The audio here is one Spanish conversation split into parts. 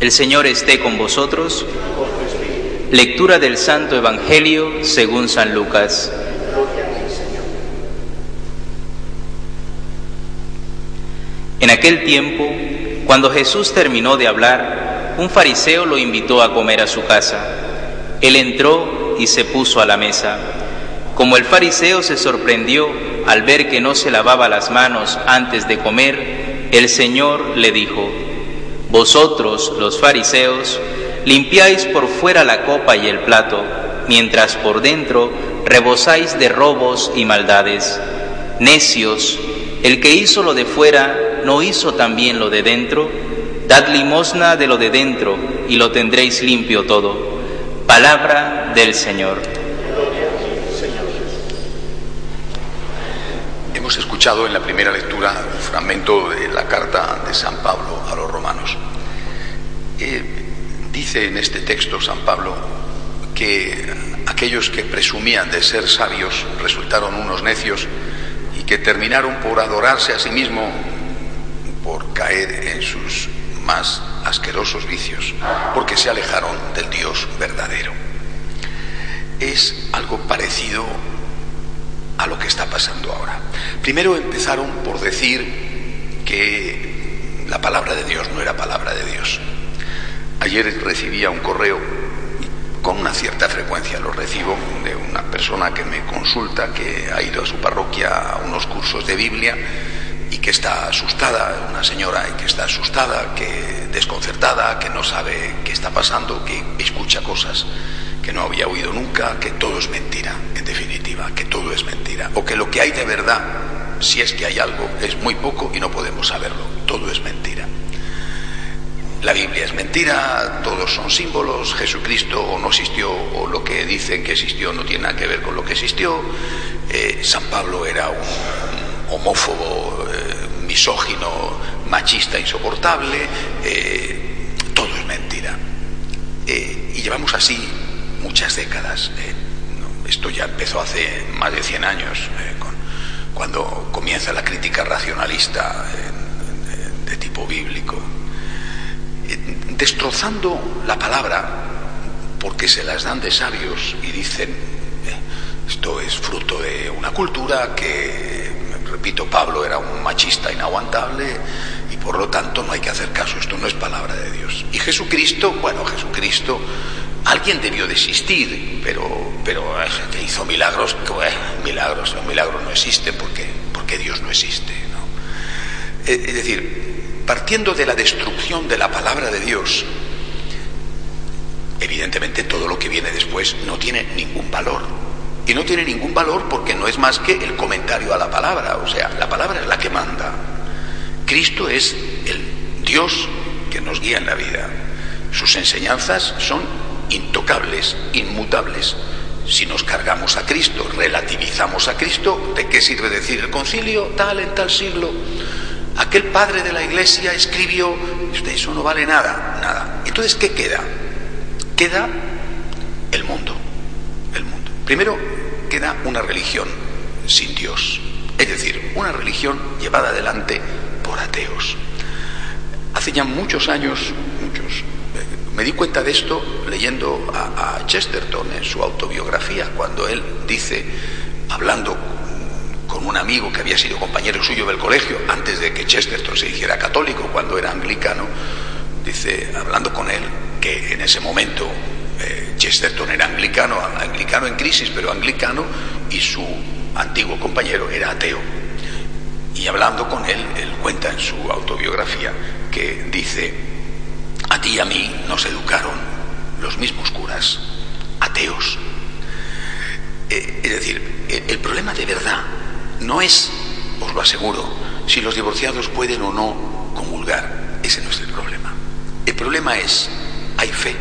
El Señor esté con vosotros. Lectura del Santo Evangelio según San Lucas. En aquel tiempo, cuando Jesús terminó de hablar, un fariseo lo invitó a comer a su casa. Él entró y se puso a la mesa. Como el fariseo se sorprendió al ver que no se lavaba las manos antes de comer, el Señor le dijo, Vosotros, los fariseos, limpiáis por fuera la copa y el plato, mientras por dentro rebosáis de robos y maldades. Necios, el que hizo lo de fuera, ¿no hizo también lo de dentro? Dad limosna de lo de dentro y lo tendréis limpio todo. Palabra del Señor. Hemos escuchado en la primera lectura un fragmento de la carta de San Pablo a los romanos. Eh, dice en este texto San Pablo que aquellos que presumían de ser sabios resultaron unos necios y que terminaron por adorarse a sí mismo, por caer en sus más asquerosos vicios, porque se alejaron del Dios verdadero. Es algo parecido a lo que está pasando ahora. Primero empezaron por decir que la palabra de Dios no era palabra de Dios. Ayer recibía un correo, con una cierta frecuencia lo recibo, de una persona que me consulta, que ha ido a su parroquia a unos cursos de Biblia y que está asustada, una señora y que está asustada, que desconcertada, que no sabe qué está pasando, que escucha cosas que no había oído nunca, que todo es mentira, en definitiva, que todo es mentira, o que lo que hay de verdad, si es que hay algo, es muy poco y no podemos saberlo, todo es mentira. La Biblia es mentira, todos son símbolos, Jesucristo o no existió, o lo que dicen que existió no tiene nada que ver con lo que existió, eh, San Pablo era un homófobo, eh, misógino, machista, insoportable, eh, todo es mentira. y llevamos así muchas décadas. Esto ya empezó hace más de 100 años, cuando comienza la crítica racionalista de, tipo bíblico, eh, destrozando la palabra porque se las dan de sabios y dicen, esto es fruto de una cultura que, repito, Pablo era un machista inaguantable y por lo tanto no hay que hacer caso, esto no es palabra de Dios. Y Jesucristo, bueno, Jesucristo Alguien debió de existir, pero, pero que hizo milagros, milagros, los milagros no existen porque, porque Dios no existe. ¿no? Es decir, partiendo de la destrucción de la palabra de Dios, evidentemente todo lo que viene después no tiene ningún valor. Y no tiene ningún valor porque no es más que el comentario a la palabra, o sea, la palabra es la que manda. Cristo es el Dios que nos guía en la vida. Sus enseñanzas son intocables, inmutables. Si nos cargamos a Cristo, relativizamos a Cristo, ¿de qué sirve decir el concilio tal en tal siglo? Aquel padre de la iglesia escribió, eso no vale nada, nada. Entonces, ¿qué queda? Queda el mundo, el mundo. Primero, queda una religión sin Dios, es decir, una religión llevada adelante por ateos. Hace ya muchos años, muchos, me di cuenta de esto leyendo a, Chesterton en su autobiografía, cuando él dice, hablando con un amigo que había sido compañero suyo del colegio, antes de que Chesterton se hiciera católico, cuando era anglicano, dice, hablando con él, que en ese momento eh, Chesterton era anglicano, anglicano en crisis, pero anglicano, y su antiguo compañero era ateo. Y hablando con él, él cuenta en su autobiografía que dice, a ti y a mí nos educaron los mismos curas, ateos. Eh, es decir, el, problema de verdad no es, os lo aseguro, si los divorciados pueden o no comulgar. Ese no es el problema. El problema es, ¿hay fe?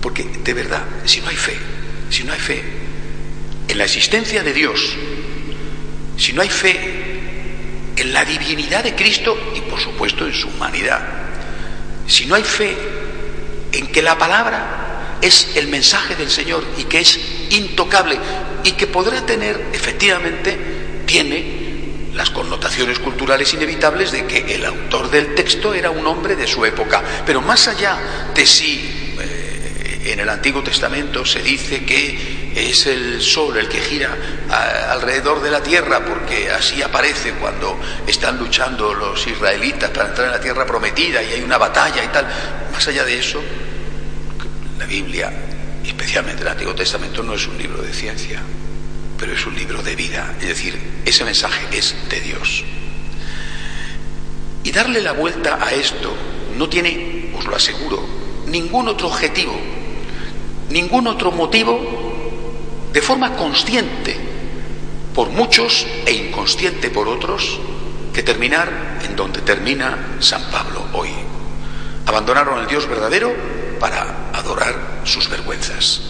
Porque de verdad, si no hay fe, si no hay fe en la existencia de Dios, si no hay fe en la divinidad de Cristo y por supuesto en su humanidad. Si no hay fe en que la palabra es el mensaje del Señor y que es intocable y que podrá tener, efectivamente, tiene las connotaciones culturales inevitables de que el autor del texto era un hombre de su época. Pero más allá de si eh, en el Antiguo Testamento se dice que es el sol el que gira alrededor de la tierra, porque así aparece cuando están luchando los israelitas para entrar en la tierra prometida y hay una batalla y tal. Más allá de eso, la Biblia, especialmente el Antiguo Testamento, no es un libro de ciencia pero es un libro de vida, es decir, ese mensaje es de Dios. Y darle la vuelta a esto no tiene, os lo aseguro, ningún otro objetivo, ningún otro motivo de forma consciente por muchos e inconsciente por otros que terminar en donde termina San Pablo hoy. Abandonaron al Dios verdadero para adorar sus vergüenzas,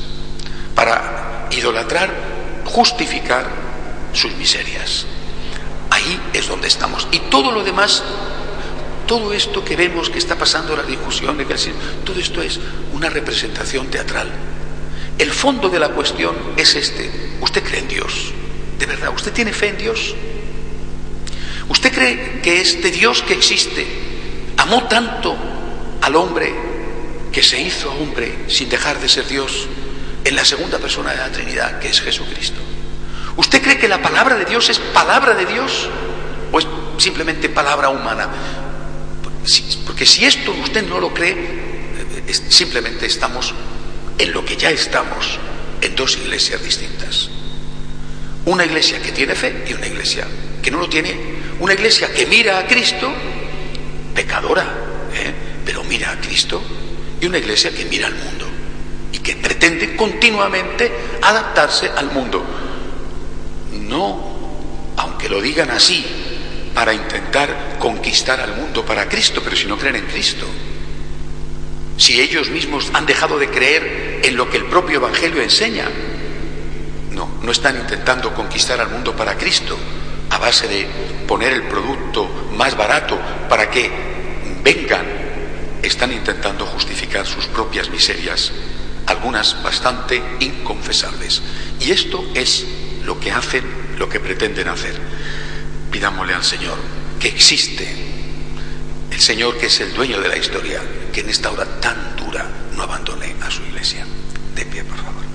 para idolatrar justificar sus miserias. Ahí es donde estamos. Y todo lo demás, todo esto que vemos que está pasando, la discusión, todo esto es una representación teatral. El fondo de la cuestión es este. ¿Usted cree en Dios? ¿De verdad? ¿Usted tiene fe en Dios? ¿Usted cree que este Dios que existe amó tanto al hombre que se hizo hombre sin dejar de ser Dios? en la segunda persona de la Trinidad, que es Jesucristo. ¿Usted cree que la palabra de Dios es palabra de Dios o es simplemente palabra humana? Porque si esto usted no lo cree, simplemente estamos en lo que ya estamos, en dos iglesias distintas. Una iglesia que tiene fe y una iglesia que no lo tiene. Una iglesia que mira a Cristo, pecadora, ¿eh? pero mira a Cristo, y una iglesia que mira al mundo que pretende continuamente adaptarse al mundo. No, aunque lo digan así, para intentar conquistar al mundo para Cristo, pero si no creen en Cristo. Si ellos mismos han dejado de creer en lo que el propio Evangelio enseña. No, no están intentando conquistar al mundo para Cristo a base de poner el producto más barato para que vengan. Están intentando justificar sus propias miserias algunas bastante inconfesables. Y esto es lo que hacen, lo que pretenden hacer. Pidámosle al Señor que existe, el Señor que es el dueño de la historia, que en esta hora tan dura no abandone a su iglesia. De pie, por favor.